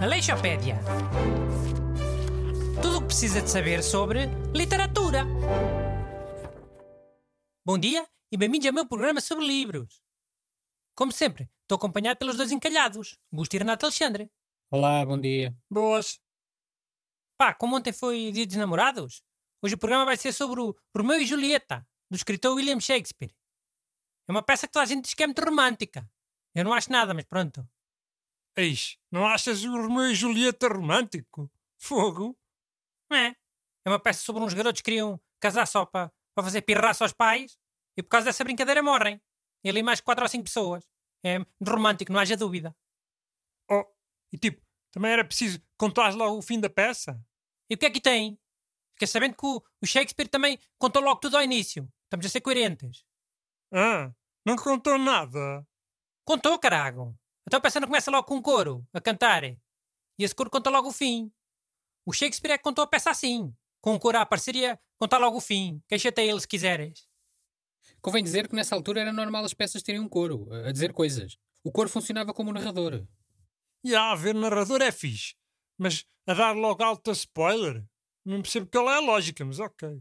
Aleixopédia. Tudo o que precisa de saber sobre literatura. Bom dia e bem-vindos ao meu programa sobre livros. Como sempre, estou acompanhado pelos dois encalhados, Gusto e Renato Alexandre. Olá, bom dia. Boas. Pá, como ontem foi dia dos namorados, hoje o programa vai ser sobre o Romeu e Julieta, do escritor William Shakespeare. É uma peça que toda a gente diz que é muito romântica. Eu não acho nada, mas pronto. Eis, não achas o Romeu e Julieta romântico? Fogo? É. É uma peça sobre uns garotos que queriam casar só para, para fazer pirraça aos pais e por causa dessa brincadeira morrem. E ali mais quatro ou cinco pessoas. É romântico, não haja dúvida. Oh, e tipo, também era preciso contar logo o fim da peça? E o que é que tem? Fiquei sabendo que o, o Shakespeare também contou logo tudo ao início. Estamos a ser coerentes. Ah, não contou nada. Contou, carago. Então a peça não começa logo com um coro, a cantar. E esse coro conta logo o fim. O Shakespeare é que contou a peça assim. Com um coro a aparecer e a contar logo o fim. Queixa-te a ele se quiseres. Convém dizer que nessa altura era normal as peças terem um coro, a dizer coisas. O coro funcionava como narrador. E a ver narrador é fixe. Mas a dar logo alta spoiler? Não percebo qual é a lógica, mas ok.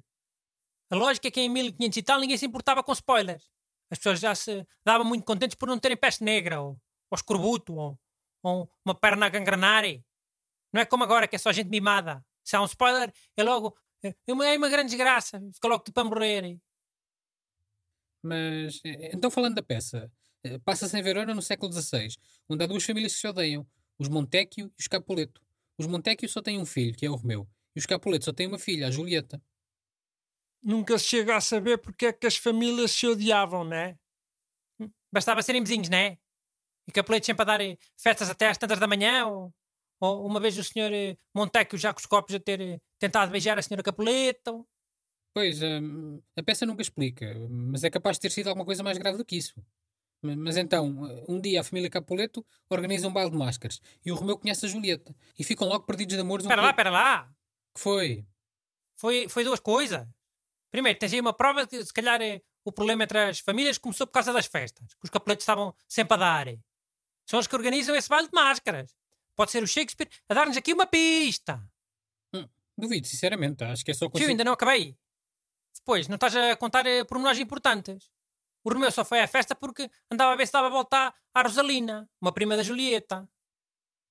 A lógica é que em 1500 e tal ninguém se importava com spoilers. As pessoas já se davam muito contentes por não terem peste negra, ou, ou escorbuto, ou, ou uma perna a gangrenar. Não é como agora, que é só gente mimada. Se há um spoiler, é logo. É uma, é uma grande desgraça. Fica logo tudo para morrer. Mas, então falando da peça, passa-se em Verona no século XVI, onde há duas famílias que se odeiam, os Montecchio e os Capuleto. Os Montecchio só têm um filho, que é o Romeu, e os Capuleto só têm uma filha, a Julieta. Nunca se chega a saber porque é que as famílias se odiavam, não é? Bastava serem vizinhos, não é? E Capuleto sempre a dar festas até às tantas da manhã, ou, ou uma vez o senhor Montecchio já com os copos a ter tentado beijar a senhora Capuleto. Pois, hum, a peça nunca explica, mas é capaz de ter sido alguma coisa mais grave do que isso. Mas então, um dia a família Capuleto organiza um baile de máscaras e o Romeu conhece a Julieta e ficam logo perdidos de amor. Espera um lá, espera lá! que foi? Foi, foi duas coisas. Primeiro, tens aí uma prova de que se calhar é, o problema entre as famílias começou por causa das festas, que os Capuletos estavam sempre a dar. São os que organizam esse baile de máscaras. Pode ser o Shakespeare a dar-nos aqui uma pista. Hum, duvido, sinceramente. Acho que é só coisa. Tio, ainda não acabei. Depois, não estás a contar eh, pormenores importantes. O Romeu só foi à festa porque andava a ver se dava a voltar à Rosalina, uma prima da Julieta.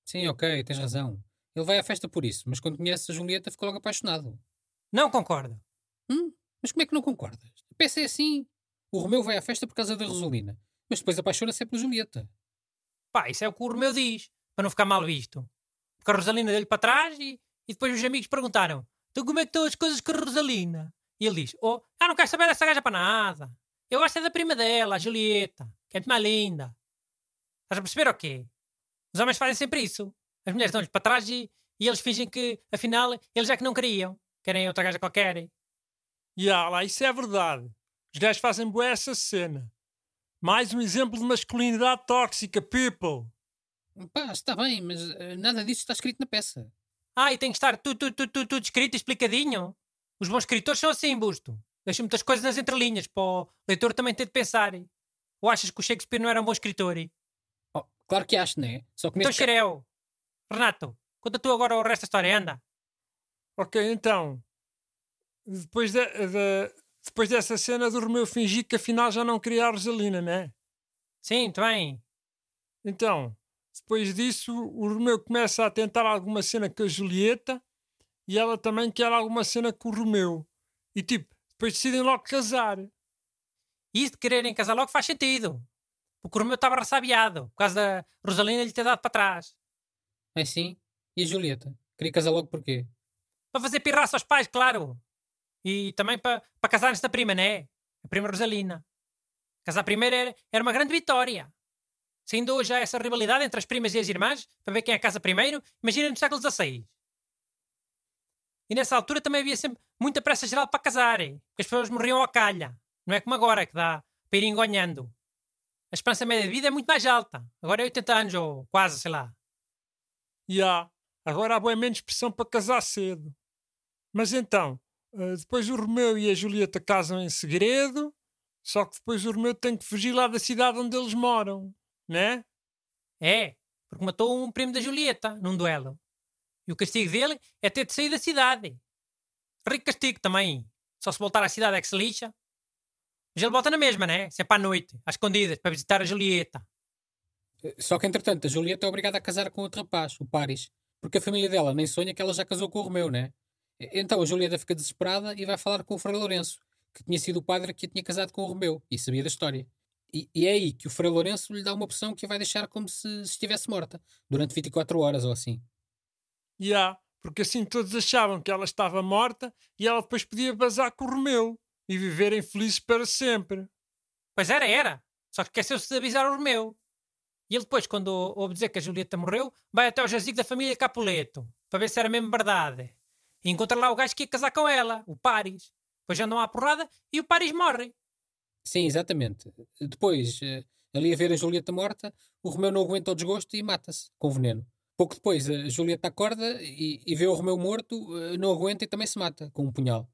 Sim, ok, tens razão. Ele vai à festa por isso, mas quando conhece a Julieta ficou logo apaixonado. Não concordo. Hum? Mas como é que não concordas? A peça é assim. O Romeu vai à festa por causa da Rosalina, mas depois apaixona-se pela Julieta. Pá, isso é o que o Romeu diz, para não ficar mal visto. Porque a Rosalina deu-lhe para trás e, e depois os amigos perguntaram: Então como é que estão as coisas com a Rosalina? E ele diz: Oh, ah, não quero saber dessa gaja para nada. Eu gosto é da prima dela, a Julieta, que é muito mais linda. Estás a perceber o quê? Os homens fazem sempre isso. As mulheres dão-lhes para trás e, e, eles fingem que, afinal, eles é que não queriam. Querem outra gaja qualquer. E yeah, lá, isso é verdade. Os gajos fazem boa essa cena. Mais um exemplo de masculinidade tóxica, people. Pá, está bem, mas uh, nada disso está escrito na peça. Ah, e tem que estar tudo, tudo, tudo, tudo, tudo escrito e explicadinho? Os bons escritores são assim, Busto. Deixam muitas coisas nas entrelinhas para o leitor também ter de pensar. Ou achas que o Shakespeare não era um bom escritor? Oh, claro que acho, não é? Só que então, neste... Xereu. Renato, conta tu agora o resto da história, anda. Ok, então. Depois, de, de, depois dessa cena do Romeu fingir que afinal já não queria a Rosalina, né? Sim, bem. Então, depois disso, o Romeu começa a tentar alguma cena com a Julieta e ela também quer alguma cena com o Romeu. E tipo, depois decidem logo casar. E isso de quererem casar logo faz sentido. Porque o Romeu estava ressabiado por causa da Rosalina lhe ter dado para trás. É sim? E a Julieta? Queria casar logo porquê? Para fazer pirraça aos pais, claro. E também para, para casar-nos da prima, né? A prima Rosalina. Casar primeiro era, era uma grande vitória. Se ainda hoje essa rivalidade entre as primas e as irmãs, para ver quem é casa primeiro, imagina no século XVI. E nessa altura também havia sempre muita pressa geral para casar, porque as pessoas morriam à calha. Não é como agora, que dá para ir engonhando. A esperança média de vida é muito mais alta. Agora é 80 anos, ou quase, sei lá. Já. Yeah. Agora há bem menos pressão para casar cedo. Mas então, eh, depois o Romeu e a Julieta casam em segredo, só que depois o Romeu tem que fugir lá da cidade onde eles moram. né? É, porque matou um primo da Julieta num duelo. E o castigo dele é ter de sair da cidade. Rico castigo também. Só se voltar à cidade é que se lixa. Mas ele volta na mesma, né? Sempre à noite, às escondidas, para visitar a Julieta. Só que, entretanto, a Julieta é obrigada a casar com outro rapaz, o Paris, porque a família dela nem sonha que ela já casou com o Romeu, né? Então a Julieta fica desesperada e vai falar com o Frei Lourenço, que tinha sido o padre que a tinha casado com o Romeu e sabia da história. E, e é aí que o Frei Lourenço lhe dá uma opção que a vai deixar como se estivesse morta, durante 24 horas ou assim. E yeah, porque assim todos achavam que ela estava morta e ela depois podia bazar com o Romeu e viverem felizes para sempre. Pois era, era. Só que esqueceu-se de avisar o Romeu. E ele depois, quando ouve dizer que a Julieta morreu, vai até ao jazigo da família Capuleto, para ver se era mesmo verdade. E encontra lá o gajo que ia casar com ela, o Paris. Depois andam à porrada e o Paris morre. Sim, exatamente. Depois, eh, ali a ver a Julieta morta, o Romeu não aguenta o desgosto e mata-se, com veneno. Pouco depois, a Julieta acorda e, e vê o Romeu morto, eh, não aguenta e também se mata, com um punhal.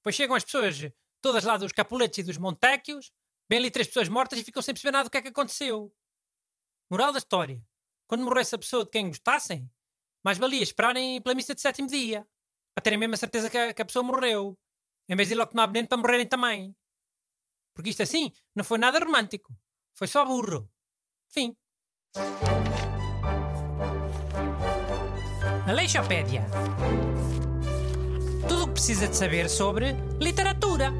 Depois chegam as pessoas todas lá dos Capuletos e dos Montecchios, vêm ali três pessoas mortas e ficam sem perceber nada do que é que aconteceu. Moral da história. Quando morresse a pessoa de quem gostassem, mais valia esperarem pela missa de sétimo dia, para terem mesmo a certeza que a, que a pessoa morreu, em vez de ir logo tomar veneno para morrerem também. Porque isto assim não foi nada romântico. Foi só burro. Fim. Aleixopédia. Tudo o que precisa de saber sobre literatura.